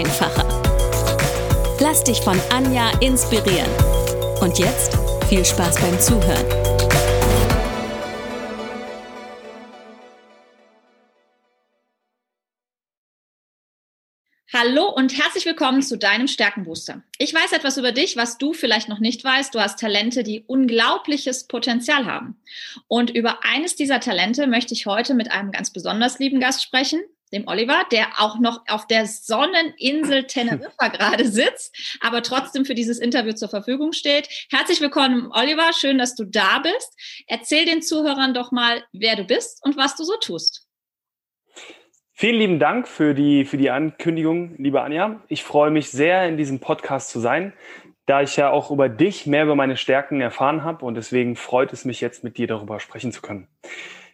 einfacher. Lass dich von Anja inspirieren. Und jetzt viel Spaß beim Zuhören. Hallo und herzlich willkommen zu deinem Stärkenbooster. Ich weiß etwas über dich, was du vielleicht noch nicht weißt. Du hast Talente, die unglaubliches Potenzial haben. Und über eines dieser Talente möchte ich heute mit einem ganz besonders lieben Gast sprechen, dem Oliver, der auch noch auf der Sonneninsel Teneriffa gerade sitzt, aber trotzdem für dieses Interview zur Verfügung steht. Herzlich willkommen, Oliver. Schön, dass du da bist. Erzähl den Zuhörern doch mal, wer du bist und was du so tust. Vielen lieben Dank für die, für die Ankündigung, liebe Anja. Ich freue mich sehr, in diesem Podcast zu sein, da ich ja auch über dich mehr über meine Stärken erfahren habe und deswegen freut es mich jetzt, mit dir darüber sprechen zu können.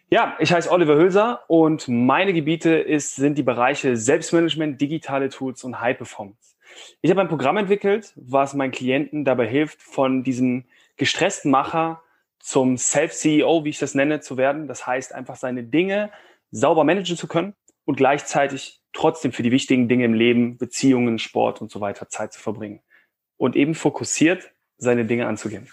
Ja, ich heiße Oliver Hülser und meine Gebiete ist, sind die Bereiche Selbstmanagement, digitale Tools und High Performance. Ich habe ein Programm entwickelt, was meinen Klienten dabei hilft, von diesem gestressten Macher zum Self-CEO, wie ich das nenne, zu werden. Das heißt, einfach seine Dinge sauber managen zu können und gleichzeitig trotzdem für die wichtigen Dinge im Leben, Beziehungen, Sport und so weiter Zeit zu verbringen. Und eben fokussiert seine Dinge anzugehen.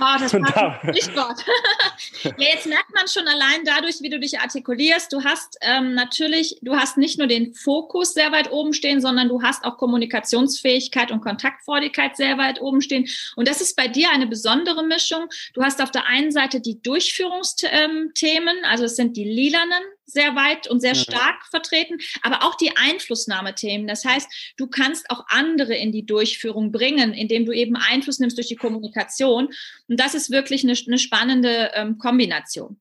Oh, das war ein Stichwort. ja, jetzt merkt man schon allein dadurch, wie du dich artikulierst. Du hast ähm, natürlich, du hast nicht nur den Fokus sehr weit oben stehen, sondern du hast auch Kommunikationsfähigkeit und Kontaktfreudigkeit sehr weit oben stehen. Und das ist bei dir eine besondere Mischung. Du hast auf der einen Seite die Durchführungsthemen, also es sind die lilanen sehr weit und sehr stark vertreten, aber auch die Einflussnahmethemen. Das heißt, du kannst auch andere in die Durchführung bringen, indem du eben Einfluss nimmst durch die Kommunikation. Und das ist wirklich eine, eine spannende ähm, Kombination.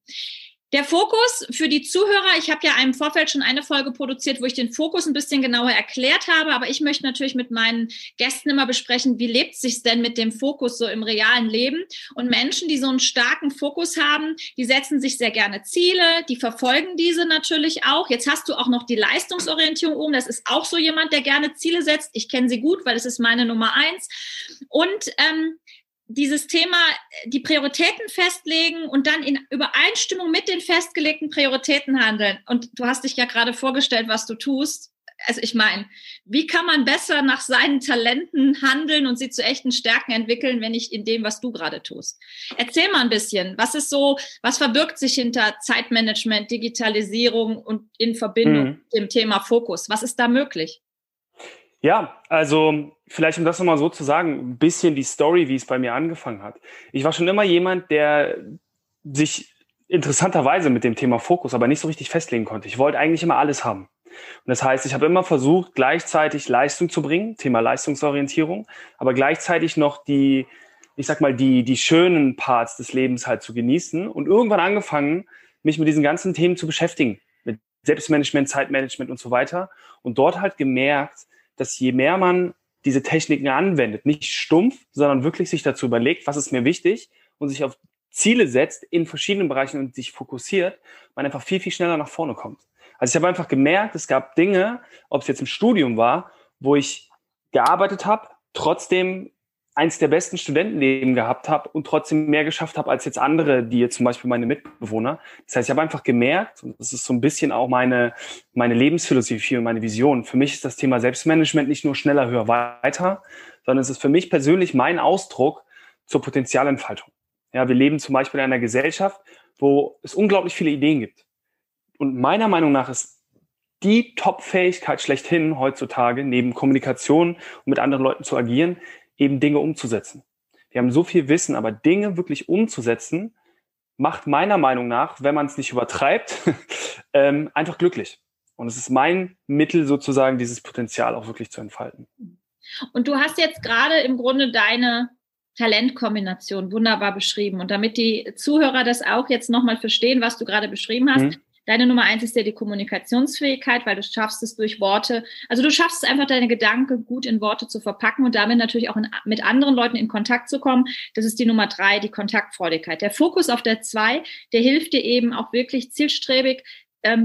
Der Fokus für die Zuhörer, ich habe ja im Vorfeld schon eine Folge produziert, wo ich den Fokus ein bisschen genauer erklärt habe, aber ich möchte natürlich mit meinen Gästen immer besprechen, wie lebt sich denn mit dem Fokus so im realen Leben? Und Menschen, die so einen starken Fokus haben, die setzen sich sehr gerne Ziele, die verfolgen diese natürlich auch. Jetzt hast du auch noch die Leistungsorientierung oben, das ist auch so jemand, der gerne Ziele setzt. Ich kenne sie gut, weil es ist meine Nummer eins. Und ähm, dieses Thema, die Prioritäten festlegen und dann in Übereinstimmung mit den festgelegten Prioritäten handeln. Und du hast dich ja gerade vorgestellt, was du tust. Also ich meine, wie kann man besser nach seinen Talenten handeln und sie zu echten Stärken entwickeln, wenn nicht in dem, was du gerade tust? Erzähl mal ein bisschen, was ist so, was verbirgt sich hinter Zeitmanagement, Digitalisierung und in Verbindung mhm. mit dem Thema Fokus? Was ist da möglich? Ja, also vielleicht um das nochmal so zu sagen, ein bisschen die Story, wie es bei mir angefangen hat. Ich war schon immer jemand, der sich interessanterweise mit dem Thema Fokus aber nicht so richtig festlegen konnte. Ich wollte eigentlich immer alles haben. Und das heißt, ich habe immer versucht, gleichzeitig Leistung zu bringen, Thema Leistungsorientierung, aber gleichzeitig noch die, ich sag mal, die, die schönen Parts des Lebens halt zu genießen und irgendwann angefangen, mich mit diesen ganzen Themen zu beschäftigen, mit Selbstmanagement, Zeitmanagement und so weiter und dort halt gemerkt, dass je mehr man diese Techniken anwendet, nicht stumpf, sondern wirklich sich dazu überlegt, was ist mir wichtig und sich auf Ziele setzt in verschiedenen Bereichen und sich fokussiert, man einfach viel, viel schneller nach vorne kommt. Also ich habe einfach gemerkt, es gab Dinge, ob es jetzt im Studium war, wo ich gearbeitet habe, trotzdem eins der besten Studentenleben gehabt habe und trotzdem mehr geschafft habe als jetzt andere, die jetzt zum Beispiel meine Mitbewohner. Das heißt, ich habe einfach gemerkt, und das ist so ein bisschen auch meine, meine Lebensphilosophie und meine Vision. Für mich ist das Thema Selbstmanagement nicht nur schneller, höher, weiter, sondern es ist für mich persönlich mein Ausdruck zur Potenzialentfaltung. Ja, wir leben zum Beispiel in einer Gesellschaft, wo es unglaublich viele Ideen gibt. Und meiner Meinung nach ist die Top-Fähigkeit schlechthin heutzutage, neben Kommunikation und mit anderen Leuten zu agieren, eben Dinge umzusetzen. Wir haben so viel Wissen, aber Dinge wirklich umzusetzen, macht meiner Meinung nach, wenn man es nicht übertreibt, ähm, einfach glücklich. Und es ist mein Mittel sozusagen, dieses Potenzial auch wirklich zu entfalten. Und du hast jetzt gerade im Grunde deine Talentkombination wunderbar beschrieben. Und damit die Zuhörer das auch jetzt nochmal verstehen, was du gerade beschrieben hast, mhm. Deine Nummer eins ist ja die Kommunikationsfähigkeit, weil du schaffst es durch Worte, also du schaffst es einfach, deine Gedanken gut in Worte zu verpacken und damit natürlich auch in, mit anderen Leuten in Kontakt zu kommen. Das ist die Nummer drei, die Kontaktfreudigkeit. Der Fokus auf der zwei, der hilft dir eben auch wirklich zielstrebig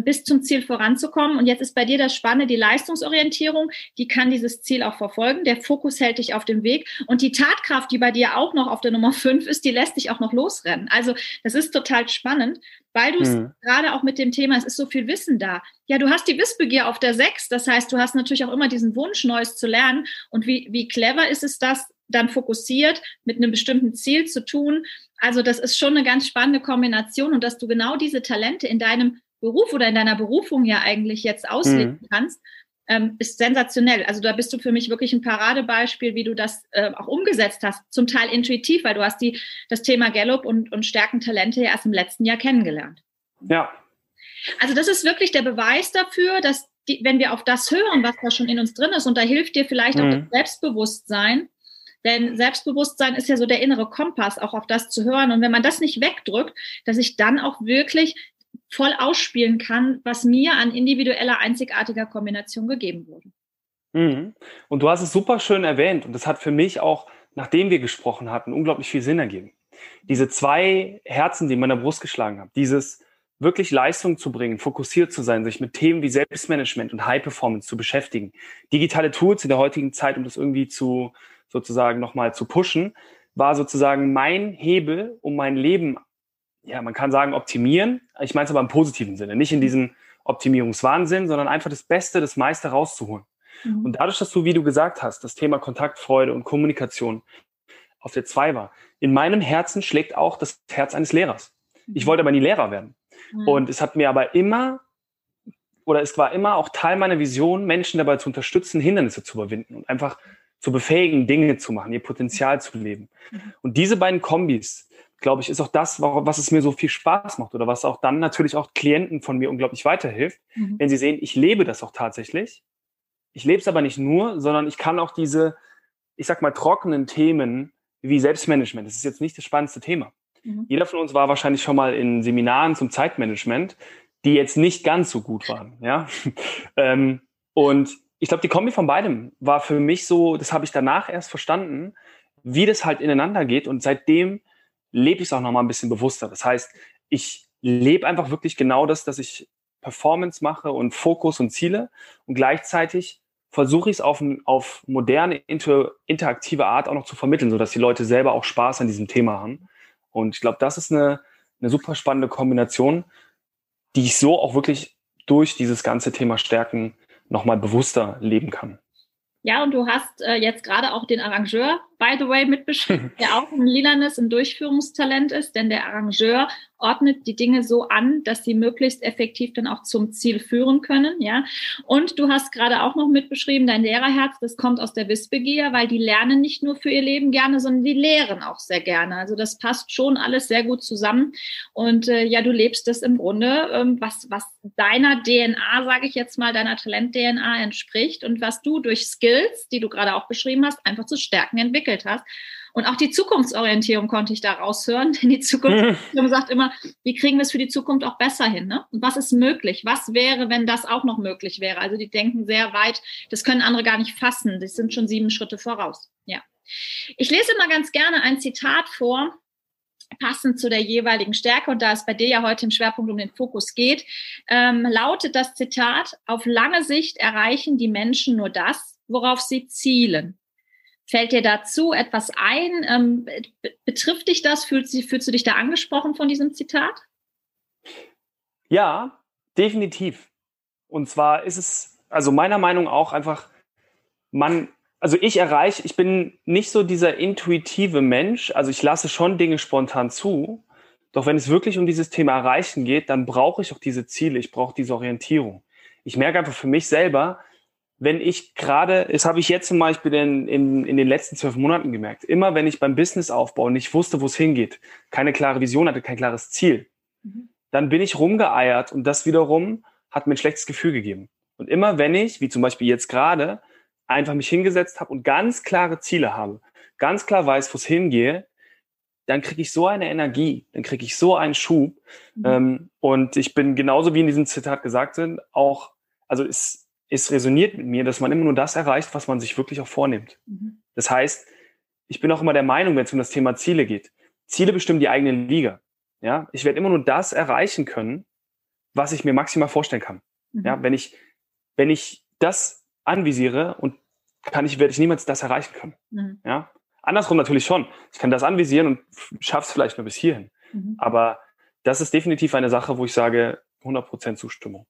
bis zum Ziel voranzukommen. Und jetzt ist bei dir das Spannende, die Leistungsorientierung, die kann dieses Ziel auch verfolgen. Der Fokus hält dich auf dem Weg. Und die Tatkraft, die bei dir auch noch auf der Nummer fünf ist, die lässt dich auch noch losrennen. Also das ist total spannend, weil du es mhm. gerade auch mit dem Thema, es ist so viel Wissen da. Ja, du hast die Wissbegier auf der sechs. Das heißt, du hast natürlich auch immer diesen Wunsch, Neues zu lernen. Und wie, wie clever ist es, das dann fokussiert mit einem bestimmten Ziel zu tun. Also das ist schon eine ganz spannende Kombination und dass du genau diese Talente in deinem Beruf oder in deiner Berufung ja eigentlich jetzt ausleben mhm. kannst, ähm, ist sensationell. Also da bist du für mich wirklich ein Paradebeispiel, wie du das äh, auch umgesetzt hast. Zum Teil intuitiv, weil du hast die, das Thema Gallup und, und Stärkentalente ja erst im letzten Jahr kennengelernt. Ja. Also das ist wirklich der Beweis dafür, dass die, wenn wir auf das hören, was da schon in uns drin ist, und da hilft dir vielleicht mhm. auch das Selbstbewusstsein, denn Selbstbewusstsein ist ja so der innere Kompass, auch auf das zu hören. Und wenn man das nicht wegdrückt, dass ich dann auch wirklich voll ausspielen kann, was mir an individueller, einzigartiger Kombination gegeben wurde. Mhm. Und du hast es super schön erwähnt und das hat für mich auch, nachdem wir gesprochen hatten, unglaublich viel Sinn ergeben. Diese zwei Herzen, die in meiner Brust geschlagen haben, dieses wirklich Leistung zu bringen, fokussiert zu sein, sich mit Themen wie Selbstmanagement und High Performance zu beschäftigen, digitale Tools in der heutigen Zeit, um das irgendwie zu sozusagen nochmal zu pushen, war sozusagen mein Hebel, um mein Leben ja, man kann sagen, optimieren. Ich meine es aber im positiven Sinne, nicht in diesem Optimierungswahnsinn, sondern einfach das Beste, das meiste rauszuholen. Mhm. Und dadurch, dass du, wie du gesagt hast, das Thema Kontaktfreude und Kommunikation auf der zwei war, in meinem Herzen schlägt auch das Herz eines Lehrers. Ich mhm. wollte aber nie Lehrer werden. Mhm. Und es hat mir aber immer, oder es war immer auch Teil meiner Vision, Menschen dabei zu unterstützen, Hindernisse zu überwinden und einfach zu befähigen, Dinge zu machen, ihr Potenzial zu leben. Mhm. Und diese beiden Kombis, glaube ich, ist auch das, was es mir so viel Spaß macht oder was auch dann natürlich auch Klienten von mir unglaublich weiterhilft, mhm. wenn sie sehen, ich lebe das auch tatsächlich. Ich lebe es aber nicht nur, sondern ich kann auch diese, ich sag mal, trockenen Themen wie Selbstmanagement, das ist jetzt nicht das spannendste Thema. Mhm. Jeder von uns war wahrscheinlich schon mal in Seminaren zum Zeitmanagement, die jetzt nicht ganz so gut waren. Ja? ähm, und ich glaube, die Kombi von beidem war für mich so, das habe ich danach erst verstanden, wie das halt ineinander geht. Und seitdem lebe ich es auch nochmal ein bisschen bewusster. Das heißt, ich lebe einfach wirklich genau das, dass ich Performance mache und Fokus und Ziele und gleichzeitig versuche ich es auf, auf moderne, inter, interaktive Art auch noch zu vermitteln, sodass die Leute selber auch Spaß an diesem Thema haben. Und ich glaube, das ist eine, eine super spannende Kombination, die ich so auch wirklich durch dieses ganze Thema Stärken nochmal bewusster leben kann. Ja, und du hast äh, jetzt gerade auch den Arrangeur, by the way, mitbeschrieben, der auch ein lilanes, ein Durchführungstalent ist, denn der Arrangeur ordnet die Dinge so an, dass sie möglichst effektiv dann auch zum Ziel führen können, ja. Und du hast gerade auch noch mitbeschrieben, dein Lehrerherz, das kommt aus der Wissbegier, weil die lernen nicht nur für ihr Leben gerne, sondern die lehren auch sehr gerne. Also das passt schon alles sehr gut zusammen. Und äh, ja, du lebst das im Grunde, ähm, was, was deiner DNA, sage ich jetzt mal, deiner Talent-DNA entspricht und was du durch Skills, die du gerade auch beschrieben hast, einfach zu Stärken entwickelt hast. Und auch die Zukunftsorientierung konnte ich da raushören, denn die Zukunftsorientierung sagt immer, wie kriegen wir es für die Zukunft auch besser hin? Ne? Und was ist möglich? Was wäre, wenn das auch noch möglich wäre? Also die denken sehr weit, das können andere gar nicht fassen. Das sind schon sieben Schritte voraus. Ja. Ich lese mal ganz gerne ein Zitat vor, passend zu der jeweiligen Stärke, und da es bei dir ja heute im Schwerpunkt um den Fokus geht, ähm, lautet das Zitat, auf lange Sicht erreichen die Menschen nur das, worauf sie zielen. Fällt dir dazu etwas ein? Ähm, betrifft dich das? Fühlst, fühlst du dich da angesprochen von diesem Zitat? Ja, definitiv. Und zwar ist es, also meiner Meinung auch einfach, man, also ich erreiche, ich bin nicht so dieser intuitive Mensch, also ich lasse schon Dinge spontan zu, doch wenn es wirklich um dieses Thema Erreichen geht, dann brauche ich auch diese Ziele, ich brauche diese Orientierung. Ich merke einfach für mich selber, wenn ich gerade, das habe ich jetzt zum Beispiel in, in, in den letzten zwölf Monaten gemerkt, immer wenn ich beim Businessaufbau nicht wusste, wo es hingeht, keine klare Vision hatte, kein klares Ziel, mhm. dann bin ich rumgeeiert und das wiederum hat mir ein schlechtes Gefühl gegeben. Und immer wenn ich, wie zum Beispiel jetzt gerade, einfach mich hingesetzt habe und ganz klare Ziele habe, ganz klar weiß, wo es hingehe, dann kriege ich so eine Energie, dann kriege ich so einen Schub. Mhm. Ähm, und ich bin genauso wie in diesem Zitat gesagt sind, auch, also es, es resoniert mit mir, dass man immer nur das erreicht, was man sich wirklich auch vornimmt. Mhm. Das heißt, ich bin auch immer der Meinung, wenn es um das Thema Ziele geht, Ziele bestimmen die eigene Liga. Ja, ich werde immer nur das erreichen können, was ich mir maximal vorstellen kann. Mhm. Ja, wenn ich, wenn ich das anvisiere und kann ich, werde ich niemals das erreichen können. Mhm. Ja, andersrum natürlich schon. Ich kann das anvisieren und schaffe es vielleicht nur bis hierhin. Mhm. Aber das ist definitiv eine Sache, wo ich sage, 100% Zustimmung.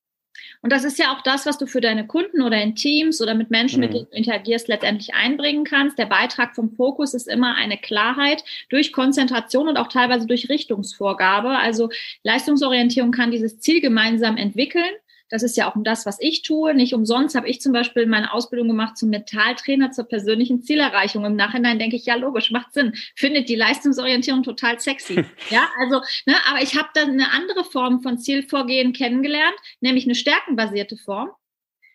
Und das ist ja auch das, was du für deine Kunden oder in Teams oder mit Menschen, mhm. mit denen du interagierst, letztendlich einbringen kannst. Der Beitrag vom Fokus ist immer eine Klarheit durch Konzentration und auch teilweise durch Richtungsvorgabe. Also Leistungsorientierung kann dieses Ziel gemeinsam entwickeln das ist ja auch um das, was ich tue. Nicht umsonst habe ich zum Beispiel meine Ausbildung gemacht zum Mentaltrainer zur persönlichen Zielerreichung. Im Nachhinein denke ich, ja, logisch, macht Sinn. Findet die Leistungsorientierung total sexy. ja, also, ne, aber ich habe dann eine andere Form von Zielvorgehen kennengelernt, nämlich eine stärkenbasierte Form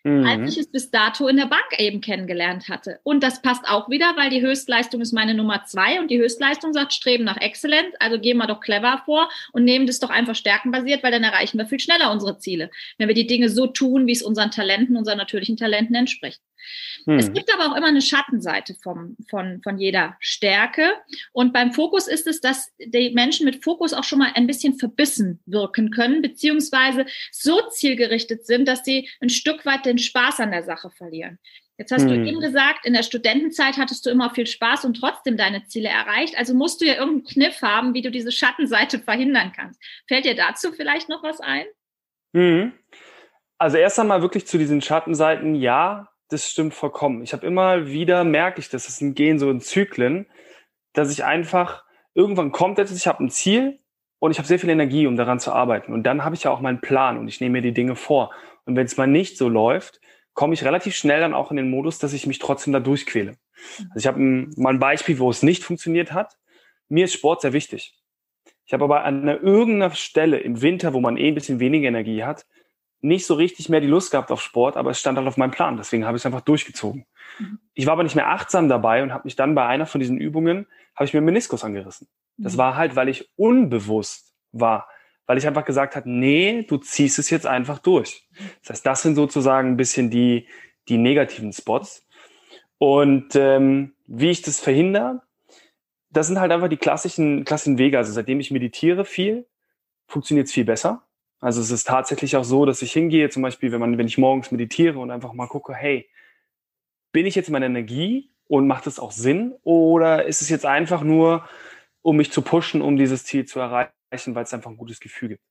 mhm. als ich es bis dato in der Bank eben kennengelernt hatte. Und das passt auch wieder, weil die Höchstleistung ist meine Nummer zwei und die Höchstleistung sagt Streben nach Exzellenz. Also gehen wir doch clever vor und nehmen das doch einfach stärkenbasiert, weil dann erreichen wir viel schneller unsere Ziele, wenn wir die Dinge so tun, wie es unseren Talenten, unseren natürlichen Talenten entspricht. Hm. Es gibt aber auch immer eine Schattenseite vom, von, von jeder Stärke. Und beim Fokus ist es, dass die Menschen mit Fokus auch schon mal ein bisschen verbissen wirken können, beziehungsweise so zielgerichtet sind, dass sie ein Stück weit den Spaß an der Sache verlieren. Jetzt hast hm. du eben gesagt, in der Studentenzeit hattest du immer viel Spaß und trotzdem deine Ziele erreicht. Also musst du ja irgendeinen Kniff haben, wie du diese Schattenseite verhindern kannst. Fällt dir dazu vielleicht noch was ein? Hm. Also erst einmal wirklich zu diesen Schattenseiten, ja, das stimmt vollkommen. Ich habe immer wieder, merke ich, dass es ein Gehen so in Zyklen, dass ich einfach, irgendwann kommt etwas, ich habe ein Ziel und ich habe sehr viel Energie, um daran zu arbeiten. Und dann habe ich ja auch meinen Plan und ich nehme mir die Dinge vor. Und wenn es mal nicht so läuft, komme ich relativ schnell dann auch in den Modus, dass ich mich trotzdem da durchquäle. Also ich habe mal ein Beispiel, wo es nicht funktioniert hat. Mir ist Sport sehr wichtig. Ich habe aber an einer irgendeiner Stelle im Winter, wo man eh ein bisschen weniger Energie hat, nicht so richtig mehr die Lust gehabt auf Sport, aber es stand halt auf meinem Plan. Deswegen habe ich es einfach durchgezogen. Mhm. Ich war aber nicht mehr achtsam dabei und habe mich dann bei einer von diesen Übungen, habe ich mir Meniskus angerissen. Das mhm. war halt, weil ich unbewusst war, weil ich einfach gesagt habe, nee, du ziehst es jetzt einfach durch. Das heißt, das sind sozusagen ein bisschen die, die negativen Spots. Und ähm, wie ich das verhindere, das sind halt einfach die klassischen, klassischen Wege. Also seitdem ich meditiere viel, funktioniert es viel besser. Also es ist tatsächlich auch so, dass ich hingehe, zum Beispiel, wenn man, wenn ich morgens meditiere und einfach mal gucke, hey, bin ich jetzt in meiner Energie und macht es auch Sinn? Oder ist es jetzt einfach nur, um mich zu pushen, um dieses Ziel zu erreichen, weil es einfach ein gutes Gefühl gibt?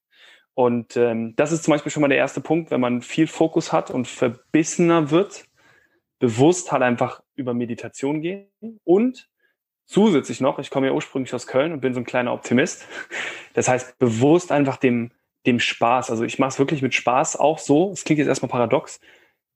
Und ähm, das ist zum Beispiel schon mal der erste Punkt, wenn man viel Fokus hat und verbissener wird, bewusst halt einfach über Meditation gehen und zusätzlich noch, ich komme ja ursprünglich aus Köln und bin so ein kleiner Optimist. Das heißt, bewusst einfach dem dem Spaß. Also ich mache es wirklich mit Spaß auch so. Es klingt jetzt erstmal paradox.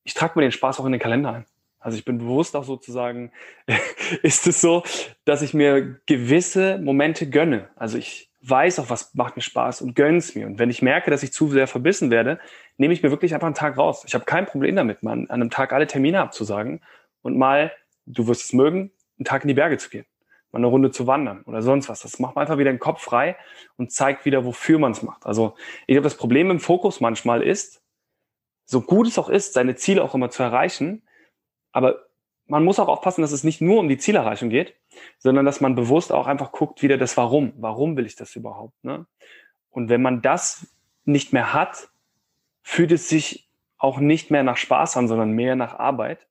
Ich trage mir den Spaß auch in den Kalender ein. Also ich bin bewusst auch sozusagen, ist es so, dass ich mir gewisse Momente gönne. Also ich weiß auch, was macht mir Spaß und gönne es mir. Und wenn ich merke, dass ich zu sehr verbissen werde, nehme ich mir wirklich einfach einen Tag raus. Ich habe kein Problem damit, mal an einem Tag alle Termine abzusagen und mal, du wirst es mögen, einen Tag in die Berge zu gehen mal eine Runde zu wandern oder sonst was. Das macht man einfach wieder den Kopf frei und zeigt wieder, wofür man es macht. Also ich glaube, das Problem im Fokus manchmal ist, so gut es auch ist, seine Ziele auch immer zu erreichen, aber man muss auch aufpassen, dass es nicht nur um die Zielerreichung geht, sondern dass man bewusst auch einfach guckt, wieder das Warum. Warum will ich das überhaupt? Ne? Und wenn man das nicht mehr hat, fühlt es sich auch nicht mehr nach Spaß an, sondern mehr nach Arbeit.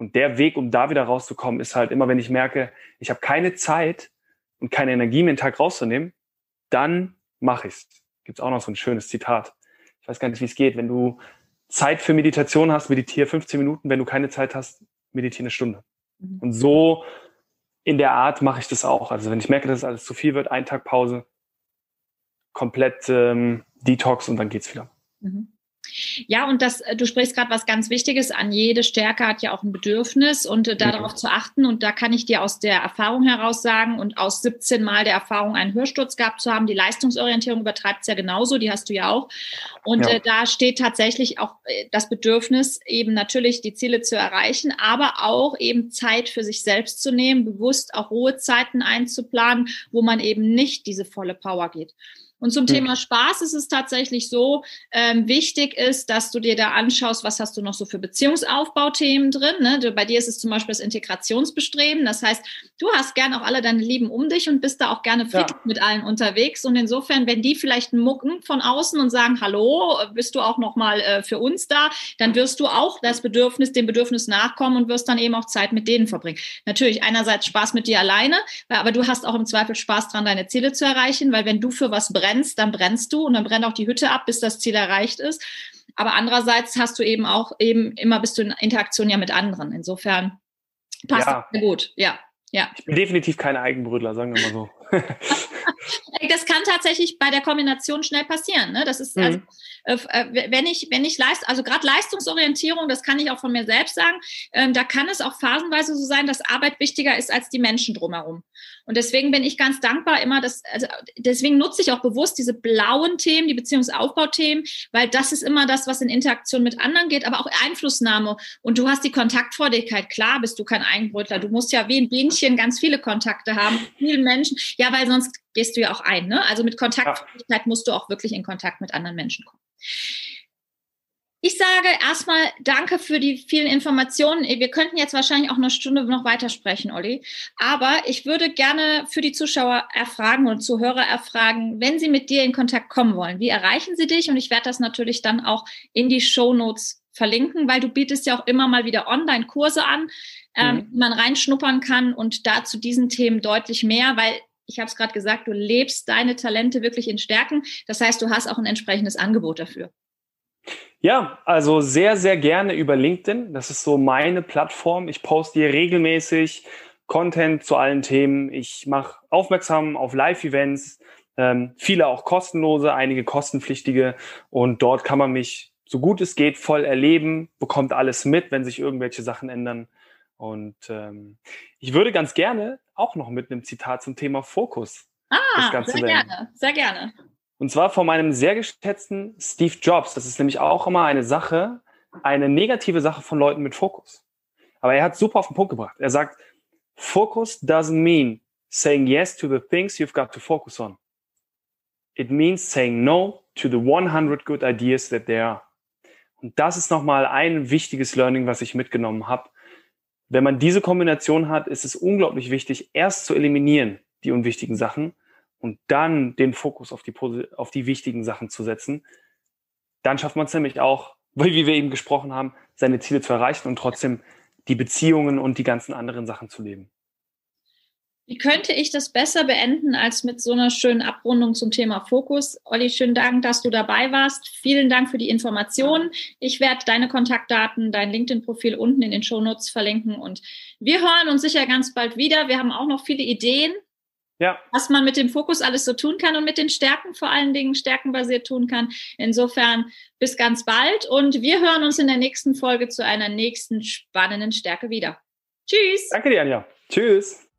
Und der Weg, um da wieder rauszukommen, ist halt immer, wenn ich merke, ich habe keine Zeit und keine Energie, mir einen Tag rauszunehmen, dann mache ich's. Gibt's auch noch so ein schönes Zitat. Ich weiß gar nicht, wie es geht. Wenn du Zeit für Meditation hast, meditiere 15 Minuten. Wenn du keine Zeit hast, meditiere eine Stunde. Mhm. Und so in der Art mache ich das auch. Also wenn ich merke, dass es alles zu viel wird, ein Tag Pause, komplett ähm, Detox und dann geht's wieder. Mhm. Ja, und das, äh, du sprichst gerade was ganz Wichtiges an. Jede Stärke hat ja auch ein Bedürfnis und äh, darauf zu achten. Und da kann ich dir aus der Erfahrung heraus sagen und aus 17 Mal der Erfahrung, einen Hörsturz gehabt zu haben, die Leistungsorientierung übertreibt es ja genauso, die hast du ja auch. Und ja. äh, da steht tatsächlich auch äh, das Bedürfnis, eben natürlich die Ziele zu erreichen, aber auch eben Zeit für sich selbst zu nehmen, bewusst auch Ruhezeiten einzuplanen, wo man eben nicht diese volle Power geht. Und zum. Thema Spaß ist es tatsächlich so, ähm, wichtig ist, dass du dir da anschaust, was hast du noch so für Beziehungsaufbauthemen drin. Ne? Bei dir ist es zum Beispiel das Integrationsbestreben. Das heißt, du hast gern auch alle deine Lieben um dich und bist da auch gerne fit ja. mit allen unterwegs. Und insofern, wenn die vielleicht mucken von außen und sagen, hallo, bist du auch noch mal äh, für uns da, dann wirst du auch das Bedürfnis, dem Bedürfnis nachkommen und wirst dann eben auch Zeit mit denen verbringen. Natürlich einerseits Spaß mit dir alleine, aber du hast auch im Zweifel Spaß dran, deine Ziele zu erreichen, weil wenn du für was brennst, brennst, dann brennst du und dann brennt auch die Hütte ab, bis das Ziel erreicht ist. Aber andererseits hast du eben auch eben immer bist du in Interaktion ja mit anderen. Insofern passt ja. das sehr gut. Ja, ja. Ich bin definitiv kein Eigenbrötler, sagen wir mal so. das kann tatsächlich bei der Kombination schnell passieren. Ne? Das ist, also, mhm. also, wenn ich, wenn ich leist, also gerade Leistungsorientierung, das kann ich auch von mir selbst sagen, äh, da kann es auch phasenweise so sein, dass Arbeit wichtiger ist als die Menschen drumherum. Und deswegen bin ich ganz dankbar immer, dass, also deswegen nutze ich auch bewusst diese blauen Themen, die Beziehungsaufbauthemen, weil das ist immer das, was in Interaktion mit anderen geht, aber auch Einflussnahme. Und du hast die Kontaktfreudigkeit. Klar bist du kein Eigenbrötler. Du musst ja wie ein Bienchen ganz viele Kontakte haben, vielen Menschen. Ja, weil sonst gehst du ja auch ein. Ne? Also mit Kontaktfreudigkeit musst du auch wirklich in Kontakt mit anderen Menschen kommen. Ich sage erstmal danke für die vielen Informationen. Wir könnten jetzt wahrscheinlich auch eine Stunde noch weitersprechen, Olli. Aber ich würde gerne für die Zuschauer erfragen und Zuhörer erfragen, wenn sie mit dir in Kontakt kommen wollen, wie erreichen sie dich? Und ich werde das natürlich dann auch in die Show Notes verlinken, weil du bietest ja auch immer mal wieder Online-Kurse an, ähm, mhm. die man reinschnuppern kann und da zu diesen Themen deutlich mehr, weil ich habe es gerade gesagt, du lebst deine Talente wirklich in Stärken. Das heißt, du hast auch ein entsprechendes Angebot dafür. Ja, also sehr, sehr gerne über LinkedIn. Das ist so meine Plattform. Ich poste hier regelmäßig Content zu allen Themen. Ich mache aufmerksam auf Live-Events, ähm, viele auch kostenlose, einige kostenpflichtige. Und dort kann man mich so gut es geht voll erleben, bekommt alles mit, wenn sich irgendwelche Sachen ändern. Und ähm, ich würde ganz gerne auch noch mit einem Zitat zum Thema Fokus. Ah, sehr gerne, sehr gerne. Und zwar von meinem sehr geschätzten Steve Jobs. Das ist nämlich auch immer eine Sache, eine negative Sache von Leuten mit Fokus. Aber er hat super auf den Punkt gebracht. Er sagt, Focus doesn't mean saying yes to the things you've got to focus on. It means saying no to the 100 good ideas that there are. Und das ist nochmal ein wichtiges Learning, was ich mitgenommen habe. Wenn man diese Kombination hat, ist es unglaublich wichtig, erst zu eliminieren, die unwichtigen Sachen, und dann den Fokus auf die, auf die wichtigen Sachen zu setzen, dann schafft man es nämlich auch, wie wir eben gesprochen haben, seine Ziele zu erreichen und trotzdem die Beziehungen und die ganzen anderen Sachen zu leben. Wie könnte ich das besser beenden als mit so einer schönen Abrundung zum Thema Fokus? Olli, schönen Dank, dass du dabei warst. Vielen Dank für die Informationen. Ich werde deine Kontaktdaten, dein LinkedIn-Profil unten in den Shownotes verlinken und wir hören uns sicher ganz bald wieder. Wir haben auch noch viele Ideen, ja. was man mit dem Fokus alles so tun kann und mit den Stärken vor allen Dingen stärkenbasiert tun kann. Insofern bis ganz bald und wir hören uns in der nächsten Folge zu einer nächsten spannenden Stärke wieder. Tschüss. Danke dir, Anja. Tschüss.